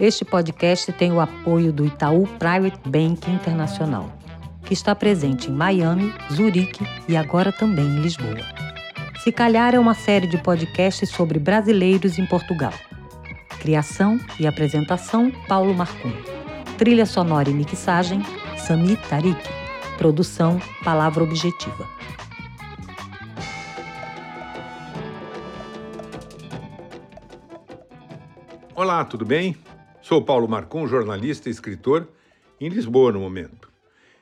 Este podcast tem o apoio do Itaú Private Bank Internacional, que está presente em Miami, Zurique e agora também em Lisboa. Se Calhar é uma série de podcasts sobre brasileiros em Portugal. Criação e apresentação: Paulo Marcum. Trilha sonora e mixagem: Sami Tarik. Produção: Palavra Objetiva. Olá, tudo bem? Sou Paulo Marcum, jornalista e escritor, em Lisboa no momento.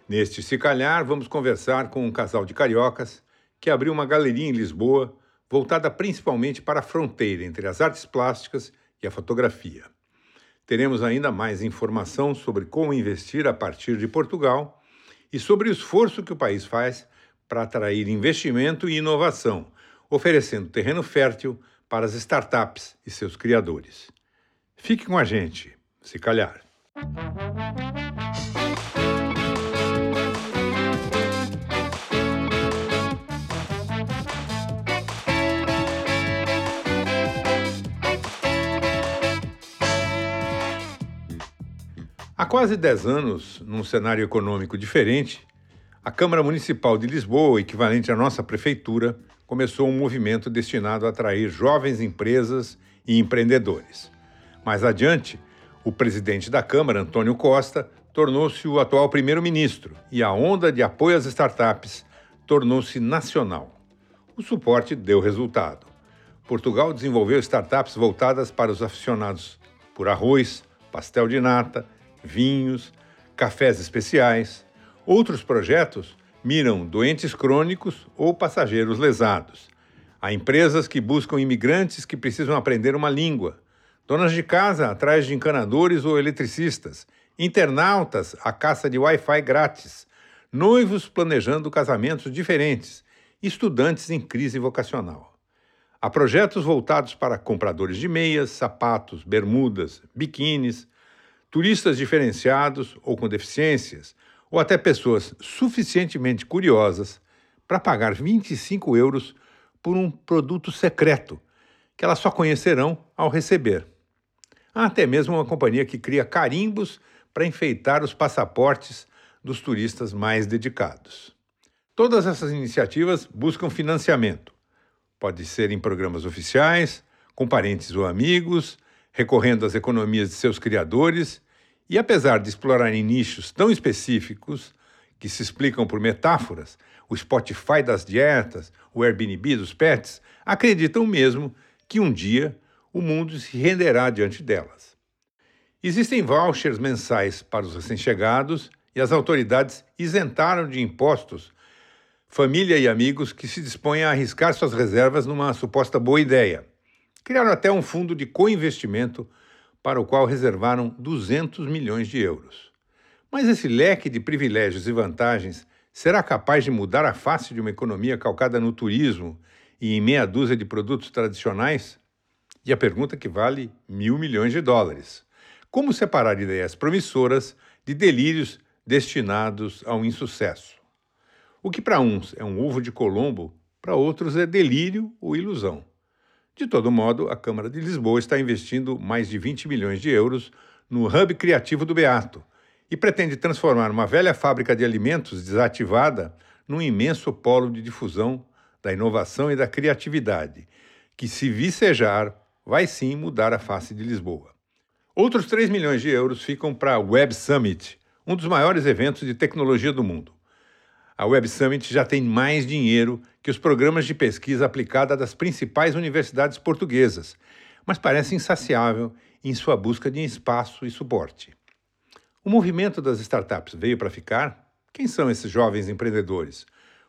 Neste Se Calhar, vamos conversar com um casal de cariocas que abriu uma galeria em Lisboa voltada principalmente para a fronteira entre as artes plásticas e a fotografia. Teremos ainda mais informação sobre como investir a partir de Portugal e sobre o esforço que o país faz para atrair investimento e inovação, oferecendo terreno fértil para as startups e seus criadores. Fique com a gente, se calhar. Há quase 10 anos, num cenário econômico diferente, a Câmara Municipal de Lisboa, equivalente à nossa prefeitura, começou um movimento destinado a atrair jovens empresas e empreendedores. Mais adiante, o presidente da Câmara, Antônio Costa, tornou-se o atual primeiro-ministro e a onda de apoio às startups tornou-se nacional. O suporte deu resultado. Portugal desenvolveu startups voltadas para os aficionados por arroz, pastel de nata, vinhos, cafés especiais. Outros projetos miram doentes crônicos ou passageiros lesados. Há empresas que buscam imigrantes que precisam aprender uma língua donas de casa atrás de encanadores ou eletricistas, internautas à caça de Wi-Fi grátis, noivos planejando casamentos diferentes, estudantes em crise vocacional. Há projetos voltados para compradores de meias, sapatos, bermudas, biquínis, turistas diferenciados ou com deficiências, ou até pessoas suficientemente curiosas para pagar 25 euros por um produto secreto que elas só conhecerão ao receber. Há até mesmo uma companhia que cria carimbos para enfeitar os passaportes dos turistas mais dedicados. Todas essas iniciativas buscam financiamento. Pode ser em programas oficiais, com parentes ou amigos, recorrendo às economias de seus criadores, e apesar de explorarem nichos tão específicos que se explicam por metáforas, o Spotify das dietas, o Airbnb dos pets, acreditam mesmo que um dia o mundo se renderá diante delas. Existem vouchers mensais para os recém-chegados e as autoridades isentaram de impostos família e amigos que se dispõem a arriscar suas reservas numa suposta boa ideia. Criaram até um fundo de co-investimento para o qual reservaram 200 milhões de euros. Mas esse leque de privilégios e vantagens será capaz de mudar a face de uma economia calcada no turismo e em meia dúzia de produtos tradicionais? E a pergunta que vale mil milhões de dólares: como separar ideias promissoras de delírios destinados ao insucesso? O que para uns é um ovo de Colombo, para outros é delírio ou ilusão. De todo modo, a Câmara de Lisboa está investindo mais de 20 milhões de euros no hub criativo do Beato e pretende transformar uma velha fábrica de alimentos desativada num imenso polo de difusão da inovação e da criatividade, que, se vicejar, vai sim mudar a face de Lisboa. Outros 3 milhões de euros ficam para a Web Summit, um dos maiores eventos de tecnologia do mundo. A Web Summit já tem mais dinheiro que os programas de pesquisa aplicada das principais universidades portuguesas, mas parece insaciável em sua busca de espaço e suporte. O movimento das startups veio para ficar? Quem são esses jovens empreendedores?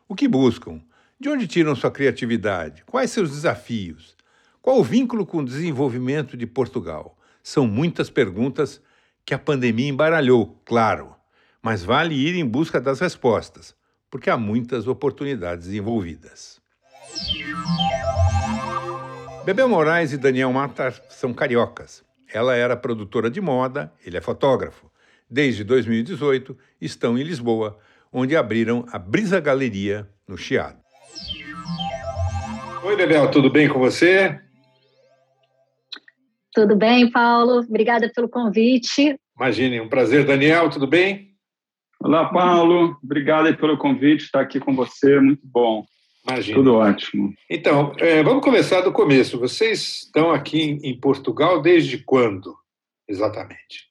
O que buscam? De onde tiram sua criatividade? Quais seus desafios? Qual o vínculo com o desenvolvimento de Portugal? São muitas perguntas que a pandemia embaralhou, claro, mas vale ir em busca das respostas, porque há muitas oportunidades envolvidas. Bebel Moraes e Daniel Mata são cariocas. Ela era produtora de moda, ele é fotógrafo. Desde 2018 estão em Lisboa, onde abriram a Brisa Galeria no Chiado. Oi, Bebel, tudo bem com você? Tudo bem, Paulo? Obrigada pelo convite. Imagine, um prazer. Daniel, tudo bem? Olá, Paulo. Obrigado pelo convite, estar aqui com você, muito bom. Imagina. Tudo ótimo. Então, é, vamos começar do começo. Vocês estão aqui em Portugal desde quando, exatamente?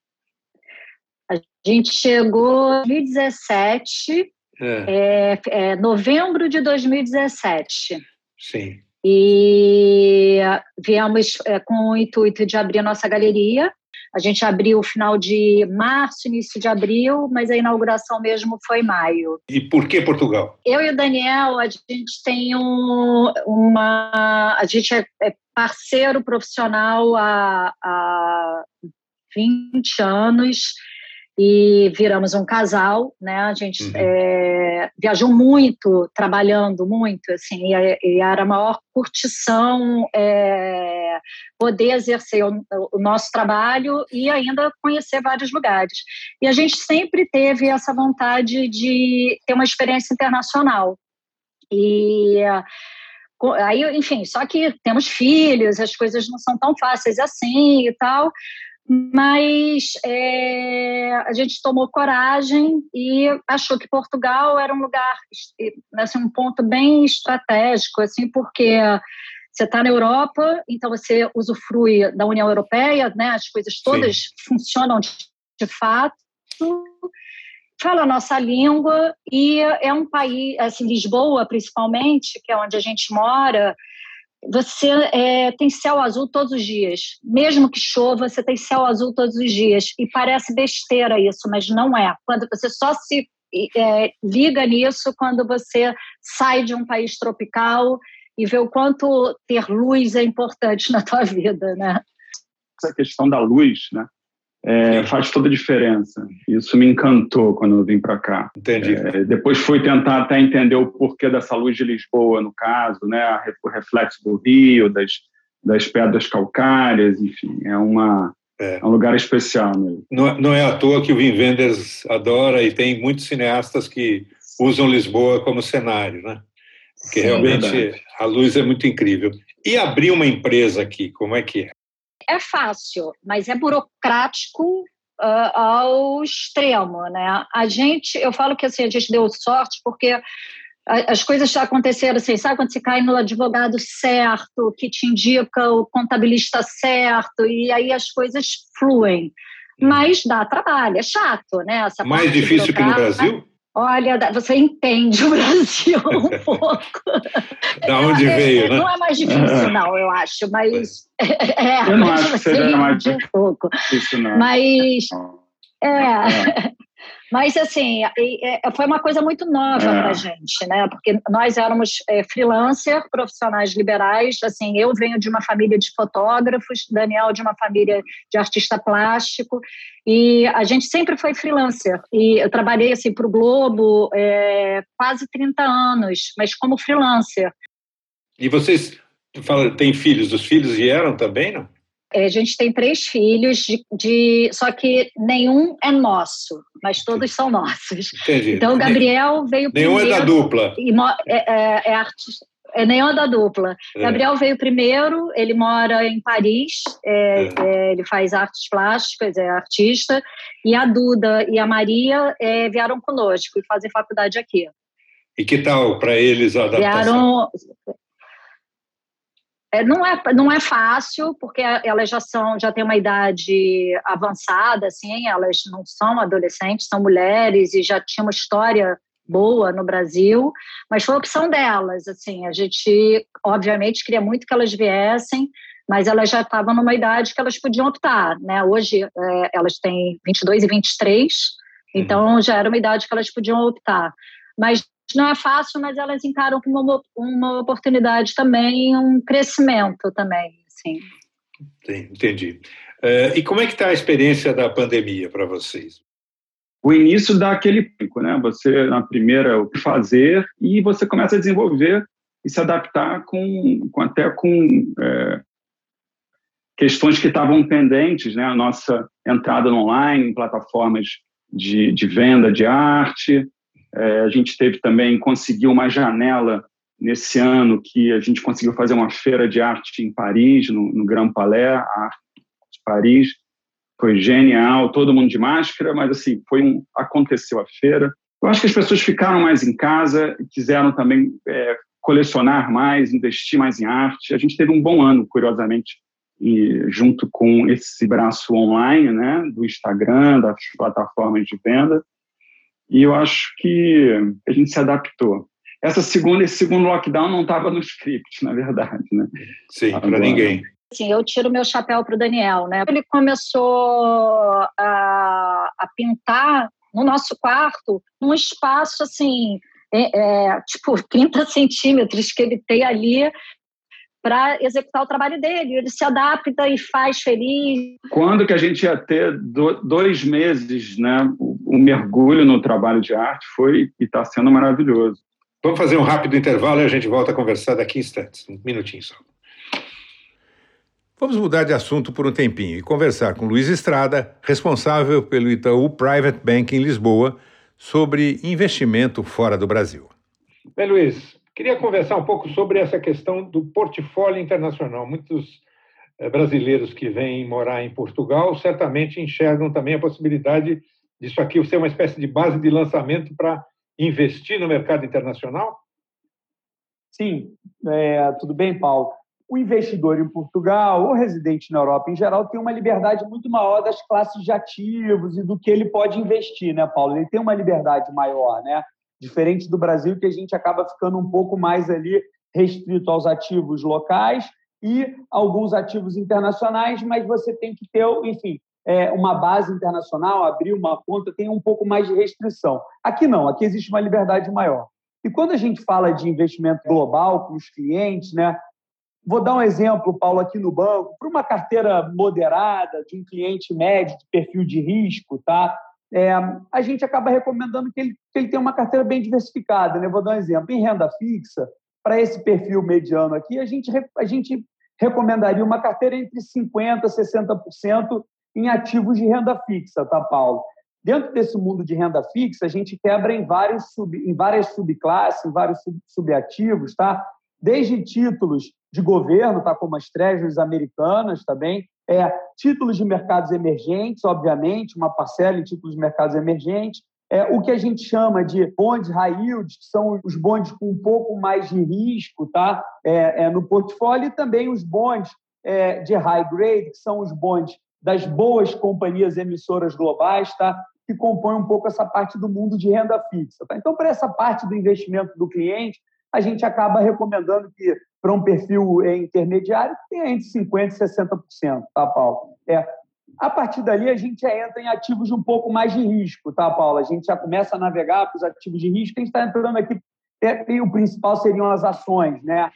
A gente chegou em 2017, é. É, é, novembro de 2017. Sim. E viemos é, com o intuito de abrir a nossa galeria. A gente abriu o final de março, início de abril, mas a inauguração mesmo foi maio. E por que Portugal? Eu e o Daniel, a gente tem um, uma. A gente é, é parceiro profissional há, há 20 anos e viramos um casal, né? A gente uhum. é, viajou muito, trabalhando muito, assim, e, e era a maior curtição é, poder exercer o, o, nosso trabalho e ainda conhecer vários lugares. E a gente sempre teve essa vontade de ter uma experiência internacional. E aí, enfim, só que temos filhos, as coisas não são tão fáceis assim e tal mas é, a gente tomou coragem e achou que Portugal era um lugar, assim, um ponto bem estratégico, assim, porque você está na Europa, então você usufrui da União Europeia, né? As coisas todas Sim. funcionam de, de fato fala a nossa língua e é um país, assim, Lisboa principalmente, que é onde a gente mora, você é, tem céu azul todos os dias. Mesmo que chova, você tem céu azul todos os dias. E parece besteira isso, mas não é. Quando você só se é, liga nisso quando você sai de um país tropical e vê o quanto ter luz é importante na tua vida, né? Essa questão da luz, né? É, faz toda a diferença. Isso me encantou quando eu vim para cá. Entendi. É, depois fui tentar até entender o porquê dessa luz de Lisboa, no caso, né, o reflexo do rio, das, das pedras calcárias, enfim, é uma é. é um lugar especial mesmo. Não, não é à toa que o Wim Wenders adora e tem muitos cineastas que usam Lisboa como cenário, né? Porque Sim, realmente a luz é muito incrível. E abrir uma empresa aqui, como é que é? É fácil, mas é burocrático uh, ao extremo, né? A gente, eu falo que assim, a gente deu sorte porque as coisas já aconteceram assim, sabe quando você cai no advogado certo, que te indica o contabilista certo, e aí as coisas fluem. Hum. Mas dá trabalho, é chato, né? Essa Mais difícil que no Brasil? Olha, você entende o Brasil um pouco. da onde é, veio, né? Não é mais difícil, não, eu acho, mas. É, eu não acho que seja mais difícil. Um pouco. não. Mas. É. Mas, assim, foi uma coisa muito nova é. para a gente, né? Porque nós éramos é, freelancer, profissionais liberais. Assim, eu venho de uma família de fotógrafos, Daniel de uma família de artista plástico. E a gente sempre foi freelancer. E eu trabalhei, assim, para o Globo é, quase 30 anos, mas como freelancer. E vocês têm filhos? Os filhos vieram também, não? É, a gente tem três filhos, de, de, só que nenhum é nosso, mas todos são nossos. Entendi. Então, o Gabriel veio nenhum primeiro. Nenhum é da dupla. E, é, é, é artista. É nenhum é da dupla. É. Gabriel veio primeiro, ele mora em Paris, é, é. é ele faz artes plásticas, é artista, e a Duda e a Maria vieram conosco e fazem faculdade aqui. E que tal para eles a adaptação? Vieram, é, não, é, não é fácil, porque elas já são, já têm uma idade avançada, assim, elas não são adolescentes, são mulheres e já tinham uma história boa no Brasil, mas foi a opção delas, assim, a gente, obviamente, queria muito que elas viessem, mas elas já estavam numa idade que elas podiam optar, né? Hoje é, elas têm 22 e 23, uhum. então já era uma idade que elas podiam optar. Mas não é fácil, mas elas encaram como uma, uma oportunidade também, um crescimento também, assim. Entendi. Uh, e como é que está a experiência da pandemia para vocês? O início dá aquele pico, né? Você, na primeira, o que fazer, e você começa a desenvolver e se adaptar com, com até com é, questões que estavam pendentes, né? A nossa entrada no online, em plataformas de, de venda de arte, é, a gente teve também, conseguiu uma janela nesse ano que a gente conseguiu fazer uma feira de arte em Paris, no, no Grand Palais, a Paris. Foi genial, todo mundo de máscara, mas assim, foi um, aconteceu a feira. Eu acho que as pessoas ficaram mais em casa, quiseram também é, colecionar mais, investir mais em arte. A gente teve um bom ano, curiosamente, e junto com esse braço online, né, do Instagram, das plataformas de venda. E eu acho que a gente se adaptou. Essa segunda, esse segundo lockdown não estava no script, na verdade, né? Sim, para ninguém. Sim, eu tiro meu chapéu para o Daniel, né? Ele começou a, a pintar no nosso quarto, num espaço assim, é, é, tipo 30 centímetros que ele tem ali para executar o trabalho dele. Ele se adapta e faz feliz. Quando que a gente ia ter dois meses, né? O, mergulho no trabalho de arte foi e está sendo maravilhoso. Vamos fazer um rápido intervalo e a gente volta a conversar daqui a instantes, um minutinho só. Vamos mudar de assunto por um tempinho e conversar com Luiz Estrada, responsável pelo Itaú Private Bank em Lisboa, sobre investimento fora do Brasil. Bem, Luiz, queria conversar um pouco sobre essa questão do portfólio internacional. Muitos eh, brasileiros que vêm morar em Portugal certamente enxergam também a possibilidade disso aqui ser uma espécie de base de lançamento para investir no mercado internacional? Sim, é, tudo bem, Paulo o investidor em Portugal ou residente na Europa em geral tem uma liberdade muito maior das classes de ativos e do que ele pode investir, né, Paulo? Ele tem uma liberdade maior, né? Diferente do Brasil, que a gente acaba ficando um pouco mais ali restrito aos ativos locais e alguns ativos internacionais, mas você tem que ter, enfim, é, uma base internacional, abrir uma conta, tem um pouco mais de restrição. Aqui não, aqui existe uma liberdade maior. E quando a gente fala de investimento global com os clientes, né, Vou dar um exemplo, Paulo, aqui no banco, para uma carteira moderada, de um cliente médio, de perfil de risco, tá? É, a gente acaba recomendando que ele, que ele tenha uma carteira bem diversificada. Né? Vou dar um exemplo. Em renda fixa, para esse perfil mediano aqui, a gente, a gente recomendaria uma carteira entre 50% e 60% em ativos de renda fixa, tá, Paulo? Dentro desse mundo de renda fixa, a gente quebra em, vários sub, em várias subclasses, em vários sub, subativos, tá? desde títulos de governo, tá, como as treasuries americanas também, é, títulos de mercados emergentes, obviamente, uma parcela em títulos de mercados emergentes, é, o que a gente chama de bonds high yield, que são os bonds com um pouco mais de risco tá? É, é, no portfólio, e também os bonds é, de high grade, que são os bonds das boas companhias emissoras globais, tá? que compõem um pouco essa parte do mundo de renda fixa. Tá? Então, para essa parte do investimento do cliente, a gente acaba recomendando que, para um perfil intermediário, tenha entre 50% e 60%, tá, Paulo? É. A partir dali, a gente já entra em ativos de um pouco mais de risco, tá, Paulo? A gente já começa a navegar para os ativos de risco. A gente está entrando aqui, é, e o principal seriam as ações, né?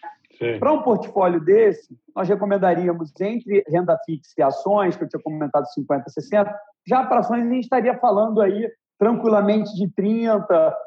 Para um portfólio desse, nós recomendaríamos entre renda fixa e ações, que eu tinha comentado 50%, 60%. Já para ações, a gente estaria falando aí tranquilamente de 30%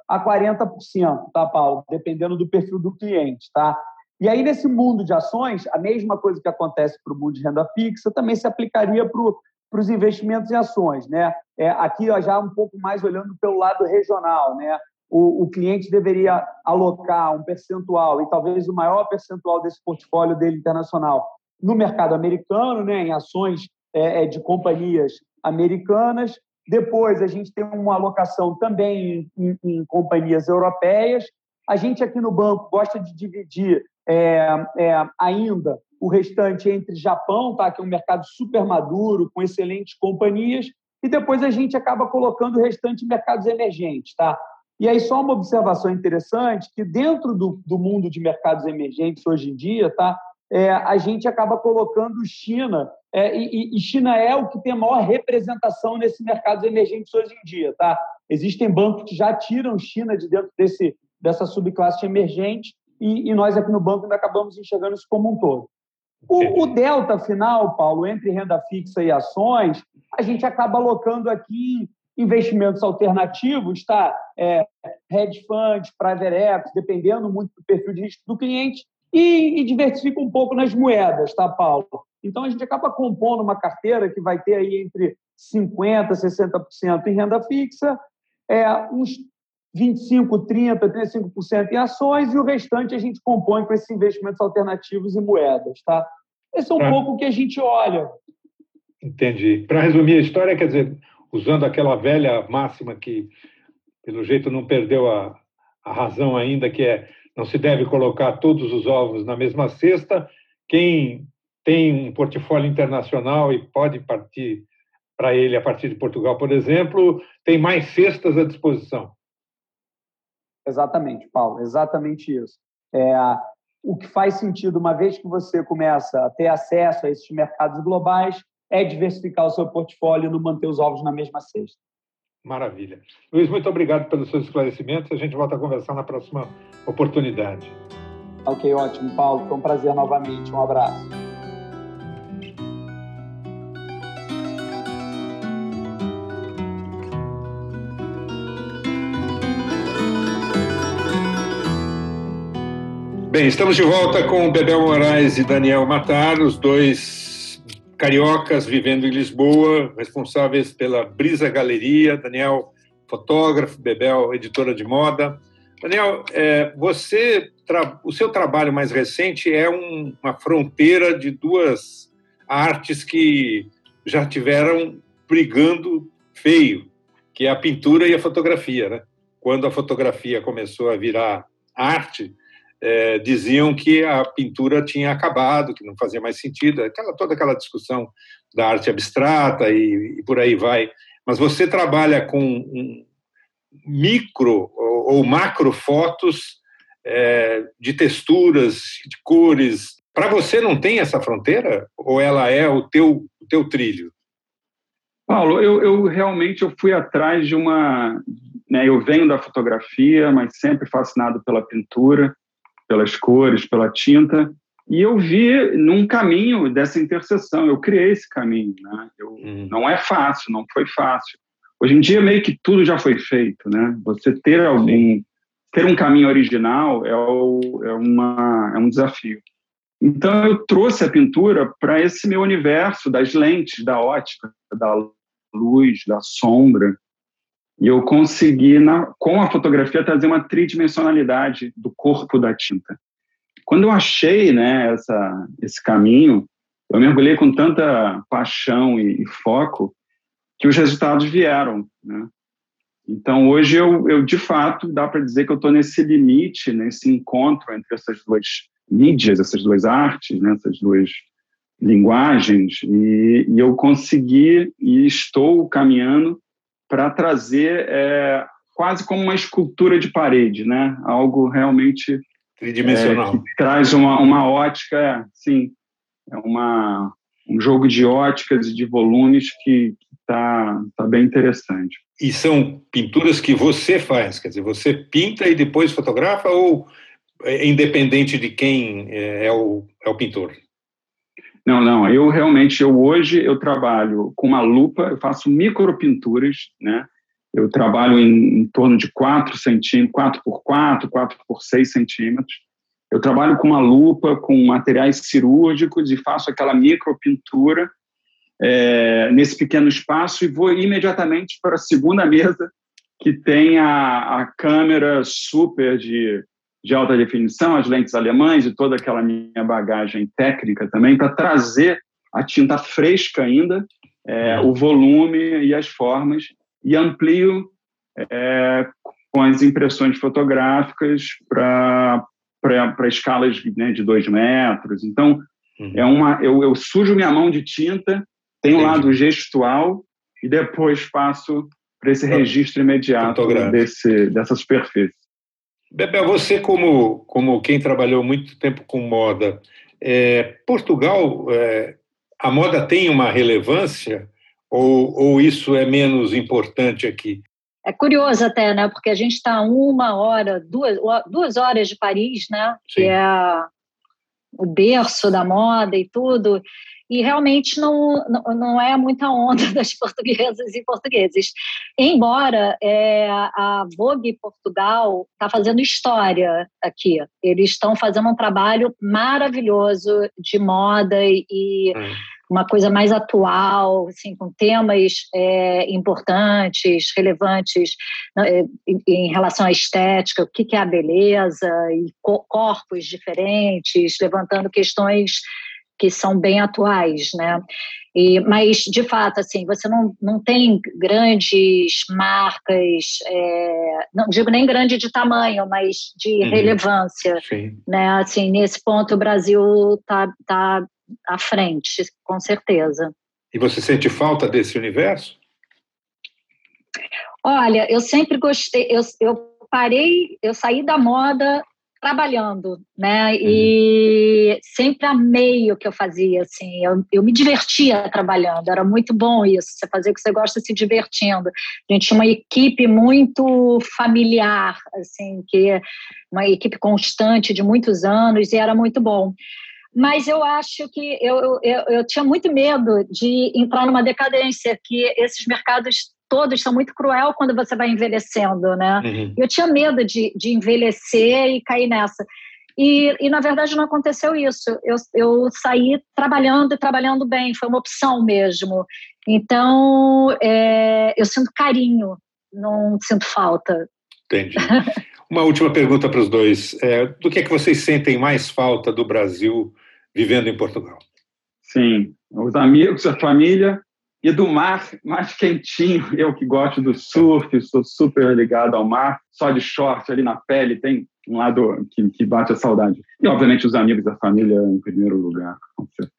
a 40%, tá, Paulo? Dependendo do perfil do cliente, tá? E aí, nesse mundo de ações, a mesma coisa que acontece para o mundo de renda fixa também se aplicaria para os investimentos em ações, né? É, aqui, já um pouco mais olhando pelo lado regional, né? O, o, cliente deveria alocar um percentual, e talvez o maior percentual desse portfólio dele internacional, no mercado americano, né, em ações é, é de companhias americanas, depois, a gente tem uma alocação também em, em, companhias europeias. A gente aqui no banco gosta de dividir é, é, ainda o restante entre Japão, tá? que é um mercado super maduro, com excelentes companhias, e depois a gente acaba colocando o restante em mercados emergentes. Tá? E aí, só uma observação interessante, que dentro do, do mundo de mercados emergentes hoje em dia, tá? é, a gente acaba colocando China, é, e, e, China é o que tem maior representação nesses mercados emergentes hoje em dia. Tá? Existem bancos que já tiram China de dentro desse, dessa subclasse emergente, e, e nós aqui no banco ainda acabamos enxergando isso como um todo. O, o, delta final, Paulo, entre renda fixa e ações, a gente acaba alocando aqui investimentos alternativos, tá? É, hedge funds, private equity, dependendo muito do perfil de risco do cliente, e, e diversifica um pouco nas moedas, tá, Paulo? Então, a gente acaba compondo uma carteira que vai ter aí entre 50% e 60% em renda fixa, é, uns 25%, 30%, 35% em ações e o restante a gente compõe com esses investimentos alternativos e moedas. Tá? Esse é um é. pouco o que a gente olha. Entendi. Para resumir a história, quer dizer, usando aquela velha máxima que, pelo jeito, não perdeu a, a razão ainda, que é não se deve colocar todos os ovos na mesma cesta. Quem tem um portfólio internacional e pode partir para ele a partir de Portugal, por exemplo, tem mais cestas à disposição. Exatamente, Paulo, exatamente isso. É, o que faz sentido, uma vez que você começa a ter acesso a esses mercados globais, é diversificar o seu portfólio e não manter os ovos na mesma cesta. Maravilha. Luiz, muito obrigado pelos seus esclarecimentos. A gente volta a conversar na próxima oportunidade. Ok, ótimo, Paulo. Foi um prazer novamente. Um abraço. Bem, estamos de volta com Bebel Moraes e Daniel Matar, os dois cariocas vivendo em Lisboa, responsáveis pela Brisa Galeria. Daniel, fotógrafo, Bebel, editora de moda. Daniel, é, você, o seu trabalho mais recente é um, uma fronteira de duas artes que já tiveram brigando feio, que é a pintura e a fotografia. Né? Quando a fotografia começou a virar arte, é, diziam que a pintura tinha acabado, que não fazia mais sentido, aquela, toda aquela discussão da arte abstrata e, e por aí vai. Mas você trabalha com um micro ou, ou macro fotos é, de texturas, de cores. Para você não tem essa fronteira? Ou ela é o teu, o teu trilho? Paulo, eu, eu realmente eu fui atrás de uma... Né, eu venho da fotografia, mas sempre fascinado pela pintura pelas cores, pela tinta, e eu vi num caminho dessa interseção, eu criei esse caminho. Né? Eu, uhum. Não é fácil, não foi fácil. Hoje em dia, meio que tudo já foi feito. Né? Você ter algum, ter um caminho original é, o, é, uma, é um desafio. Então, eu trouxe a pintura para esse meu universo das lentes, da ótica, da luz, da sombra, e eu consegui, na, com a fotografia, trazer uma tridimensionalidade do corpo da tinta. Quando eu achei né, essa, esse caminho, eu mergulhei com tanta paixão e, e foco que os resultados vieram. Né? Então, hoje, eu, eu de fato, dá para dizer que eu estou nesse limite, nesse encontro entre essas duas mídias, essas duas artes, né, essas duas linguagens, e, e eu consegui e estou caminhando para trazer é, quase como uma escultura de parede, né? Algo realmente tridimensional. É, que traz uma, uma ótica, sim, é uma, um jogo de óticas e de volumes que está tá bem interessante. E são pinturas que você faz, quer dizer, você pinta e depois fotografa ou é independente de quem é, é o, é o pintor? Não, não. Eu realmente, eu hoje eu trabalho com uma lupa, eu faço micropinturas, né? Eu trabalho em, em torno de 4 centímetros, 4 por 4, 4 por 6 centímetros. Eu trabalho com uma lupa, com materiais cirúrgicos e faço aquela micropintura é, nesse pequeno espaço e vou imediatamente para a segunda mesa que tem a, a câmera super de de alta definição, as lentes alemães e toda aquela minha bagagem técnica também, para trazer a tinta fresca ainda, é, o volume e as formas, e amplio é, com as impressões fotográficas para escalas né, de dois metros. Então, uhum. é uma, eu, eu sujo minha mão de tinta, tenho o lado gestual e depois passo para esse registro imediato desse, dessa superfície. Bebel, você como, como quem trabalhou muito tempo com moda, é, Portugal, é, a moda tem uma relevância ou, ou isso é menos importante aqui? É curioso até, né? Porque a gente está uma hora, duas, duas horas de Paris, né? Sim. Que é o berço da moda e tudo e realmente não, não é muita onda das portuguesas e portugueses. Embora é, a Vogue Portugal está fazendo história aqui, eles estão fazendo um trabalho maravilhoso de moda e, hum. uma coisa mais atual, assim, com temas é, importantes, relevantes né, em, em, relação à estética, o que, que é a beleza e corpos diferentes, levantando questões que são bem atuais, né? E, mas, de fato, assim, você não, não tem grandes marcas, é, não digo nem grande de tamanho, mas de uhum. relevância. Sim. Né? Assim, nesse ponto, o Brasil está tá à frente, com certeza. E você sente falta desse universo? Olha, eu sempre gostei, eu, eu parei, eu saí da moda trabalhando, né? E uhum. sempre amei o que eu fazia, assim. Eu, eu me divertia trabalhando, era muito bom isso. Você fazer o que você gosta se divertindo. A gente tinha uma equipe muito familiar, assim, que uma equipe constante de muitos anos e era muito bom. Mas eu acho que eu, eu, eu tinha muito medo de entrar numa decadência, que esses mercados todos são muito cruel quando você vai envelhecendo, né? Uhum. Eu tinha medo de, de envelhecer e cair nessa. E, e, na verdade não aconteceu isso. Eu, eu saí trabalhando e trabalhando bem, foi uma opção mesmo. Então, é, eu sinto carinho, não sinto falta. Entendi. Uma última pergunta para os dois. É, do que é que vocês sentem mais falta do Brasil vivendo em Portugal? Sim, os amigos, a família e do mar mais quentinho. Eu que gosto do surf, sou super ligado ao mar, só de short ali na pele, tem um lado que, que bate a saudade. E, obviamente, os amigos da família em primeiro lugar, com certeza.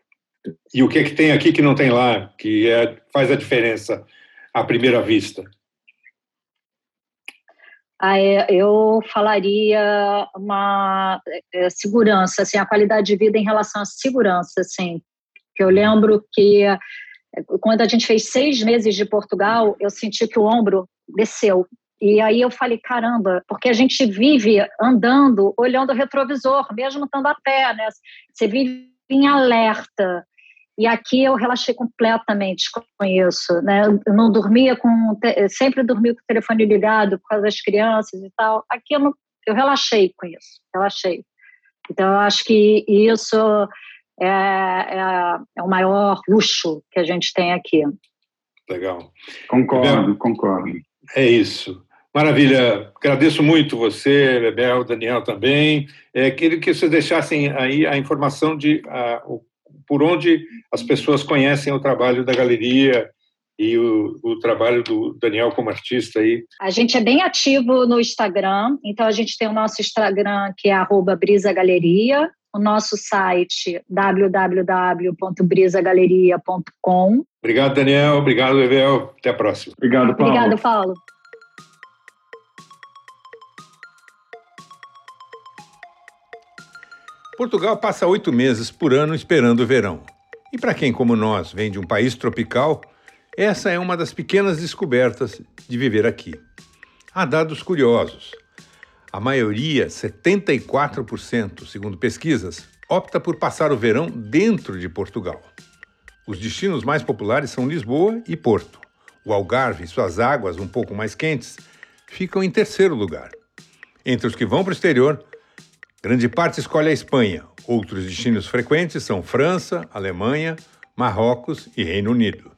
E o que é que tem aqui que não tem lá, que é, faz a diferença à primeira vista? Ah, é, eu falaria uma é, segurança, assim, a qualidade de vida em relação à segurança, assim, que eu lembro que quando a gente fez seis meses de Portugal, eu senti que o ombro desceu. E aí eu falei, caramba, porque a gente vive andando, olhando o retrovisor, mesmo estando a pé, né? Você vive em alerta. E aqui eu relaxei completamente com isso, né? Eu não dormia com, sempre dormi com o telefone ligado por causa das crianças e tal. Aqui eu, não, eu relaxei com isso, relaxei. Então eu acho que isso é, é, é, o maior luxo que a gente tem aqui. Legal. Concordo, concordo. É isso. Maravilha. Agradeço muito você, Bebel, Daniel também. É, queria que vocês deixassem aí a informação de o, por onde as pessoas conhecem o trabalho da galeria e o, o, trabalho do Daniel como artista aí. A gente é bem ativo no Instagram, então a gente tem o nosso Instagram que é @brisagaleria o nosso site www.brisagaleria.com. Obrigado, Daniel. Obrigado, Evel. Até a próxima. Obrigado, Paulo. Obrigado, Paulo. Portugal passa oito meses por ano esperando o verão. E para quem, como nós, vem de um país tropical, essa é uma das pequenas descobertas de viver aqui. Há dados curiosos. A maioria, 74%, segundo pesquisas, opta por passar o verão dentro de Portugal. Os destinos mais populares são Lisboa e Porto. O Algarve e suas águas um pouco mais quentes ficam em terceiro lugar. Entre os que vão para o exterior, grande parte escolhe a Espanha. Outros destinos frequentes são França, Alemanha, Marrocos e Reino Unido.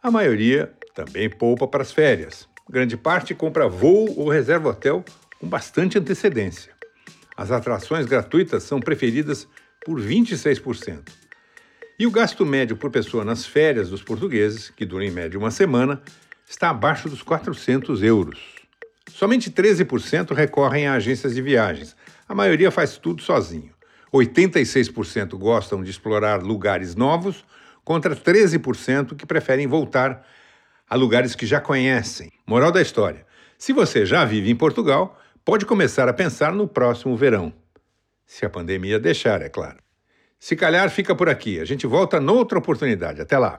A maioria também poupa para as férias. Grande parte compra voo ou reserva hotel com bastante antecedência. As atrações gratuitas são preferidas por 26%. E o gasto médio por pessoa nas férias dos portugueses, que dura em média uma semana, está abaixo dos 400 euros. Somente 13% recorrem a agências de viagens. A maioria faz tudo sozinho. 86% gostam de explorar lugares novos, contra 13% que preferem voltar a lugares que já conhecem. Moral da história: se você já vive em Portugal, pode começar a pensar no próximo verão. Se a pandemia deixar, é claro. Se calhar, fica por aqui. A gente volta noutra oportunidade. Até lá.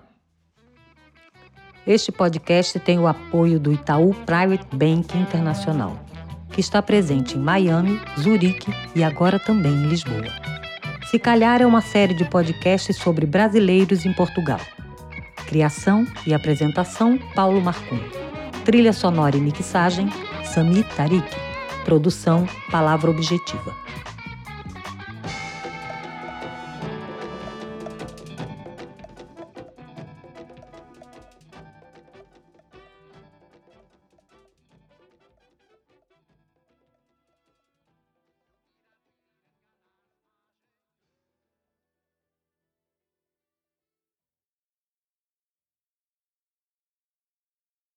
Este podcast tem o apoio do Itaú Private Bank Internacional, que está presente em Miami, Zurique e agora também em Lisboa. Se calhar é uma série de podcasts sobre brasileiros em Portugal. Criação e apresentação: Paulo Marcum. Trilha sonora e mixagem: Sami Tarik. Produção Palavra Objetiva.